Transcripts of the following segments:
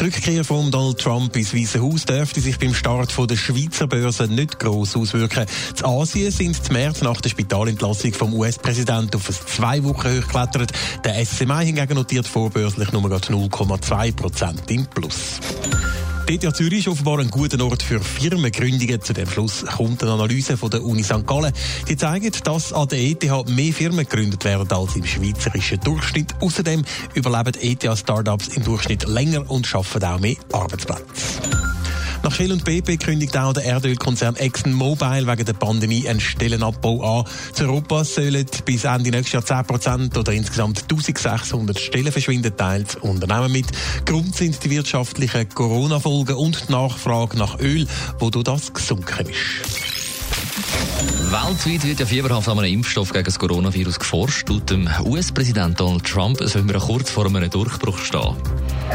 Die Rückkehr von Donald Trump ins Weiße Haus dürfte sich beim Start der Schweizer Börse nicht gross auswirken. In Asien sind zum März nach der Spitalentlassung vom US-Präsidenten auf ein zwei Wochen hochgeklettert. Der SMI hingegen notiert vorbörslich nur 0,2 Prozent im Plus. ETH Zürich ist offenbar ein guter Ort für Firmengründungen. Zu dem Schluss kommt eine Analyse von der Uni St. Gallen. Die zeigt, dass an der ETH mehr Firmen gegründet werden als im schweizerischen Durchschnitt. Außerdem überleben ETH-Startups im Durchschnitt länger und schaffen auch mehr Arbeitsplätze. Nach Shell und BP kündigt auch der Erdölkonzern ExxonMobil wegen der Pandemie einen Stellenabbau an. Zu Europa sollen bis Ende nächstes Jahr 10% oder insgesamt 1600 Stellen verschwinden, teilt das Unternehmen mit. Grund sind die wirtschaftlichen Corona-Folgen und die Nachfrage nach Öl, wo durch das gesunken ist. Weltweit wird ja fieberhaft an einem Impfstoff gegen das Coronavirus geforscht. Laut dem US-Präsident Donald Trump sollen wir kurz vor einem Durchbruch stehen.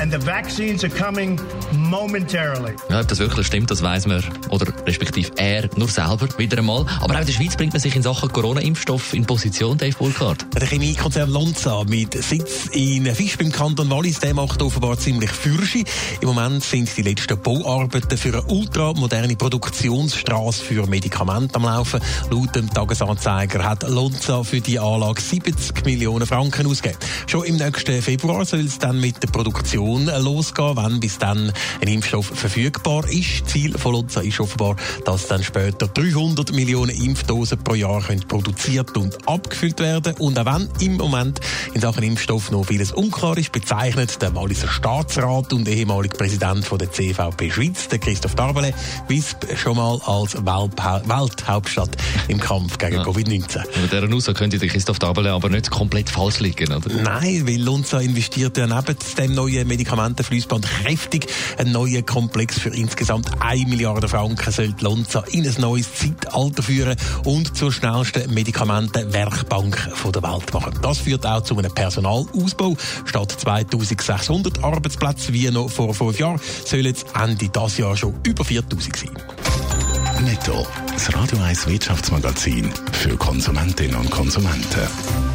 And the vaccines are coming momentarily. Ja, ob das wirklich stimmt, das weiß man, oder respektive er nur selber wieder einmal. Aber auch in der Schweiz bringt man sich in Sachen Corona-Impfstoff in Position, Dave Burkhardt. Der Chemiekonzern Lonza mit Sitz in Fisch beim Kanton Wallis, der macht offenbar ziemlich Fürschi. Im Moment sind die letzten Bauarbeiten für eine ultramoderne Produktionsstraße für Medikamente am Laufen. Laut dem Tagesanzeiger hat Lonza für die Anlage 70 Millionen Franken ausgegeben. Schon im nächsten Februar soll es dann mit der Produktion losgehen, wenn bis dann ein Impfstoff verfügbar ist. Ziel von Lonza ist offenbar, dass dann später 300 Millionen Impfdosen pro Jahr können produziert und abgefüllt werden. Und auch wenn im Moment in Sachen Impfstoff noch vieles unklar ist, bezeichnet der Walliser Staatsrat und ehemalige Präsident von der CVP Schweiz, der Christoph Darbele, Wisp schon mal als Welthauptstadt im Kampf gegen ja. Covid-19. Mit dieser Aussage könnte der Christoph Dabele aber nicht komplett falsch liegen, oder? Nein, weil Lonza investiert ja neben dem neuen Medikamentenflussband kräftig einen neuen Komplex für insgesamt 1 Milliarde Franken soll Lonza in ein neues Zeitalter führen und zur schnellsten Medikamentenwerkbank der Welt machen. Das führt auch zu einem Personalausbau. Statt 2600 Arbeitsplätze wie noch vor fünf Jahren sollen es Ende dieses Jahr schon über 4000 sein. Netto, das Radio 1 Wirtschaftsmagazin für Konsumentinnen und Konsumenten.